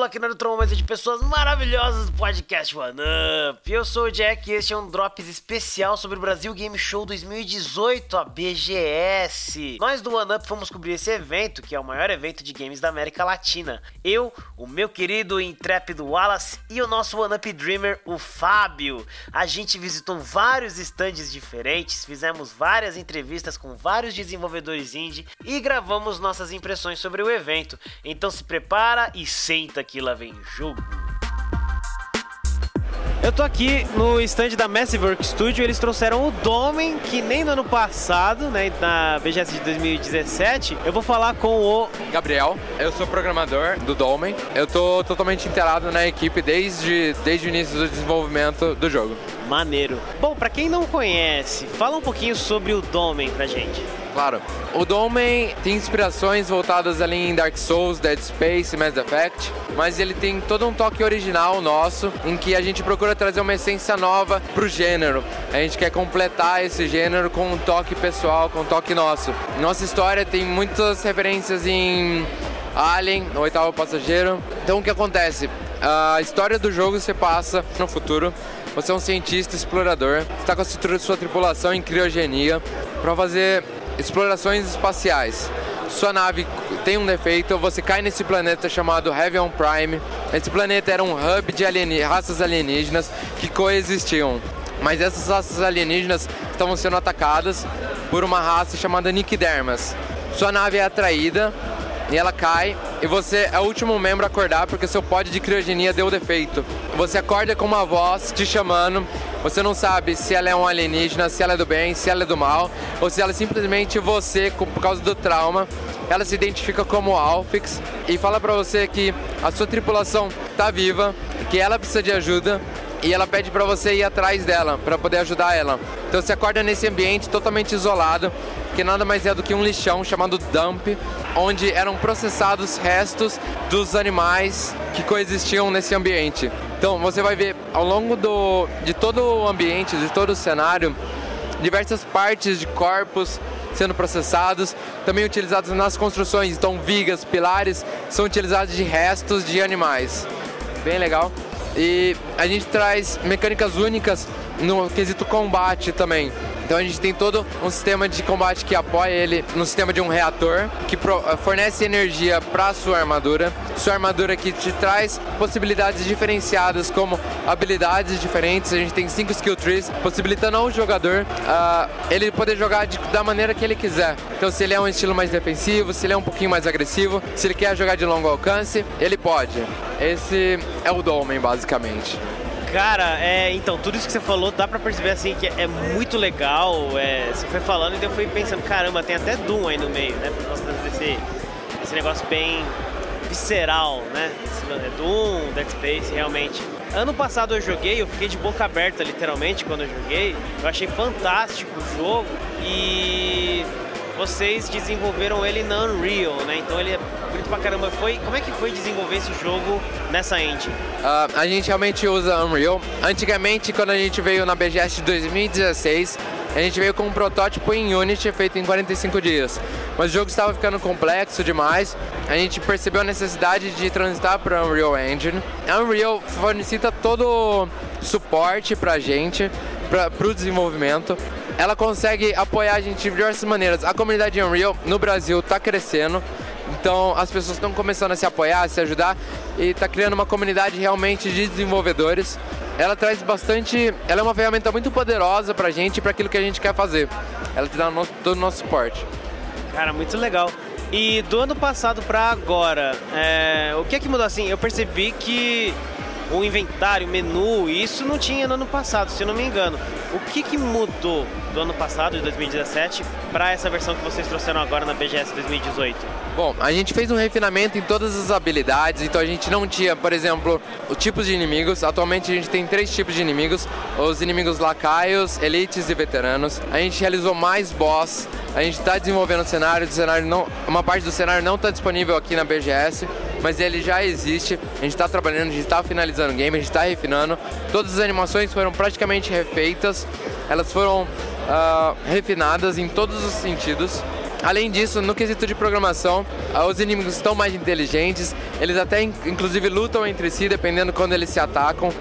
people aqui Neutron, mas é de pessoas maravilhosas do podcast One Up. Eu sou o Jack e este é um Drops especial sobre o Brasil Game Show 2018, a BGS. Nós do One Up fomos cobrir esse evento, que é o maior evento de games da América Latina. Eu, o meu querido intrépido Wallace e o nosso One Up Dreamer, o Fábio. A gente visitou vários stands diferentes, fizemos várias entrevistas com vários desenvolvedores indie e gravamos nossas impressões sobre o evento. Então se prepara e senta que lá vem jogo. Eu tô aqui no stand da Massive Work Studio, eles trouxeram o Domen, que nem no ano passado, né, na BGS de 2017. Eu vou falar com o Gabriel, eu sou programador do Dolmen. Eu tô totalmente inteirado na equipe desde, desde o início do desenvolvimento do jogo. Maneiro. Bom, para quem não conhece, fala um pouquinho sobre o Domen pra gente. Claro. O Domain tem inspirações voltadas ali em Dark Souls, Dead Space, Mass Effect, mas ele tem todo um toque original nosso, em que a gente procura trazer uma essência nova pro gênero. A gente quer completar esse gênero com um toque pessoal, com um toque nosso. Nossa história tem muitas referências em Alien, o oitavo passageiro. Então o que acontece? A história do jogo se passa no futuro. Você é um cientista explorador, está com a sua tripulação em criogenia para fazer explorações espaciais. Sua nave tem um defeito, você cai nesse planeta chamado Heaven Prime. Esse planeta era um hub de alien... raças alienígenas que coexistiam. Mas essas raças alienígenas estavam sendo atacadas por uma raça chamada Nikidermas. Sua nave é atraída e ela cai e você é o último membro a acordar porque seu pod de criogenia deu defeito. Você acorda com uma voz te chamando, você não sabe se ela é um alienígena, se ela é do bem, se ela é do mal, ou se ela é simplesmente você por causa do trauma. Ela se identifica como Alphix e fala para você que a sua tripulação tá viva, que ela precisa de ajuda e ela pede para você ir atrás dela para poder ajudar ela. Então você acorda nesse ambiente totalmente isolado, que nada mais é do que um lixão chamado dump, onde eram processados restos dos animais que coexistiam nesse ambiente. Então você vai ver ao longo do, de todo o ambiente, de todo o cenário, diversas partes de corpos sendo processados, também utilizados nas construções. Então vigas, pilares são utilizados de restos de animais. Bem legal. E a gente traz mecânicas únicas no quesito combate também. Então a gente tem todo um sistema de combate que apoia ele no sistema de um reator, que eh, fornece energia para sua armadura. Sua armadura que te traz possibilidades diferenciadas, como habilidades diferentes. A gente tem cinco skill trees, possibilitando ao jogador uh, ele poder jogar de, da maneira que ele quiser. Então se ele é um estilo mais defensivo, se ele é um pouquinho mais agressivo, se ele quer jogar de longo alcance, ele pode. Esse é o Dolmen, basicamente. Cara, é, então, tudo isso que você falou dá pra perceber assim que é muito legal. É, você foi falando e eu fui pensando, caramba, tem até Doom aí no meio, né? Por causa desse, desse negócio bem visceral, né? É Doom, Dead Space, realmente. Ano passado eu joguei, eu fiquei de boca aberta literalmente quando eu joguei. Eu achei fantástico o jogo e vocês desenvolveram ele na Unreal, né? Então ele é bonito pra caramba. Foi, como é que foi desenvolver esse jogo nessa engine? Uh, a gente realmente usa Unreal. Antigamente, quando a gente veio na BGS de 2016, a gente veio com um protótipo em Unity feito em 45 dias. Mas o jogo estava ficando complexo demais. A gente percebeu a necessidade de transitar para Unreal Engine. A Unreal fornecita todo suporte pra gente, para o desenvolvimento ela consegue apoiar a gente de diversas maneiras. A comunidade Unreal no Brasil está crescendo, então as pessoas estão começando a se apoiar, a se ajudar e está criando uma comunidade realmente de desenvolvedores. Ela traz bastante, ela é uma ferramenta muito poderosa para a gente e para aquilo que a gente quer fazer. Ela te dá todo o nosso suporte. Cara, muito legal. E do ano passado para agora, é, o que é que mudou assim? Eu percebi que o inventário, o menu, isso não tinha no ano passado, se eu não me engano. O que, que mudou do ano passado, de 2017, para essa versão que vocês trouxeram agora na BGS 2018? Bom, a gente fez um refinamento em todas as habilidades, então a gente não tinha, por exemplo, os tipos de inimigos. Atualmente a gente tem três tipos de inimigos: os inimigos lacaios, elites e veteranos. A gente realizou mais boss, a gente está desenvolvendo o cenário, o cenário não, uma parte do cenário não está disponível aqui na BGS mas ele já existe. A gente está trabalhando, a gente está finalizando o game, a gente está refinando. Todas as animações foram praticamente refeitas, elas foram uh, refinadas em todos os sentidos. Além disso, no quesito de programação, ah, os inimigos estão mais inteligentes, eles até inclusive lutam entre si, dependendo quando eles se atacam.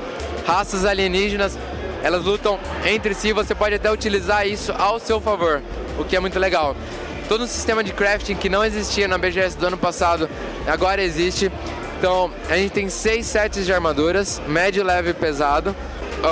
Raças alienígenas, elas lutam entre si, você pode até utilizar isso ao seu favor, o que é muito legal. Todo um sistema de crafting que não existia na BGS do ano passado, agora existe. Então, a gente tem seis sets de armaduras, médio, leve e pesado.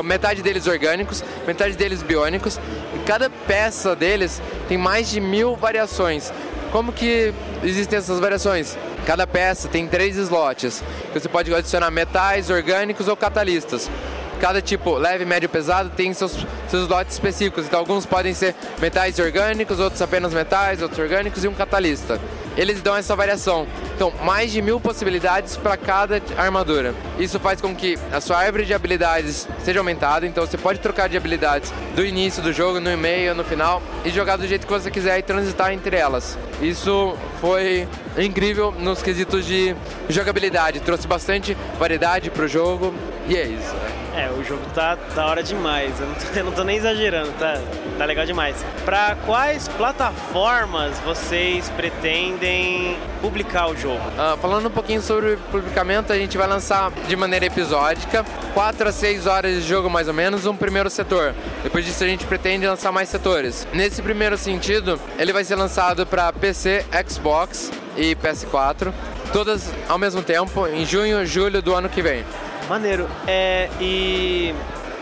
Metade deles orgânicos, metade deles biônicos. E cada peça deles tem mais de mil variações. Como que existem essas variações? Cada peça tem três slots. Você pode adicionar metais, orgânicos ou catalistas. Cada tipo, leve, médio, pesado, tem seus, seus lotes específicos. Então, alguns podem ser metais orgânicos, outros apenas metais, outros orgânicos e um catalista. Eles dão essa variação. Então, mais de mil possibilidades para cada armadura. Isso faz com que a sua árvore de habilidades seja aumentada. Então, você pode trocar de habilidades do início do jogo, no meio, no final e jogar do jeito que você quiser e transitar entre elas. Isso foi incrível nos quesitos de jogabilidade. Trouxe bastante variedade para o jogo e é isso. É, o jogo tá da hora demais. Eu não, tô, eu não tô nem exagerando, tá, tá legal demais. Para quais plataformas vocês pretendem publicar o jogo? Uh, falando um pouquinho sobre o publicamento, a gente vai lançar de maneira episódica, 4 a 6 horas de jogo mais ou menos, um primeiro setor. Depois disso a gente pretende lançar mais setores. Nesse primeiro sentido, ele vai ser lançado para PC, Xbox e PS4, todas ao mesmo tempo, em junho, julho do ano que vem. Maneiro. É, e.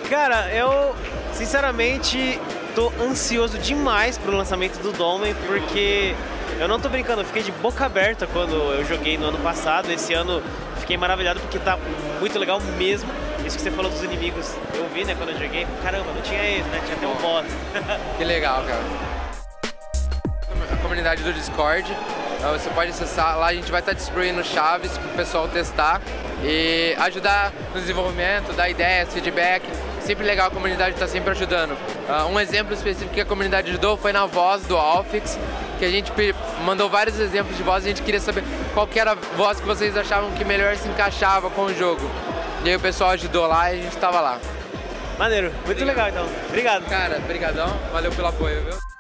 Cara, eu sinceramente tô ansioso demais pro lançamento do Dolmen, porque eu não tô brincando, eu fiquei de boca aberta quando eu joguei no ano passado. Esse ano fiquei maravilhado porque tá muito legal mesmo. Isso que você falou dos inimigos, eu vi, né, quando eu joguei. Caramba, não tinha ele, né? Tinha até um boss. que legal, cara. A comunidade do Discord você pode acessar, lá a gente vai estar distribuindo chaves para o pessoal testar e ajudar no desenvolvimento, dar ideias, feedback. Sempre legal, a comunidade está sempre ajudando. Uh, um exemplo específico que a comunidade ajudou foi na voz do Alfix, que a gente mandou vários exemplos de voz e a gente queria saber qual era a voz que vocês achavam que melhor se encaixava com o jogo. E aí o pessoal ajudou lá e a gente estava lá. Maneiro, muito Obrigado. legal então. Obrigado. Cara, brigadão, valeu pelo apoio, viu?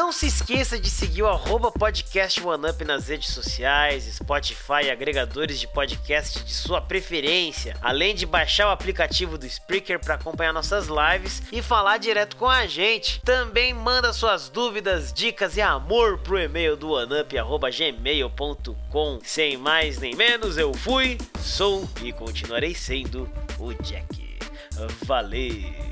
Não se esqueça de seguir o podcast OneUp nas redes sociais, Spotify e agregadores de podcast de sua preferência, além de baixar o aplicativo do Spreaker para acompanhar nossas lives e falar direto com a gente. Também manda suas dúvidas, dicas e amor pro e-mail do oneup@gmail.com. Sem mais nem menos, eu fui, sou e continuarei sendo o Jack. Valeu!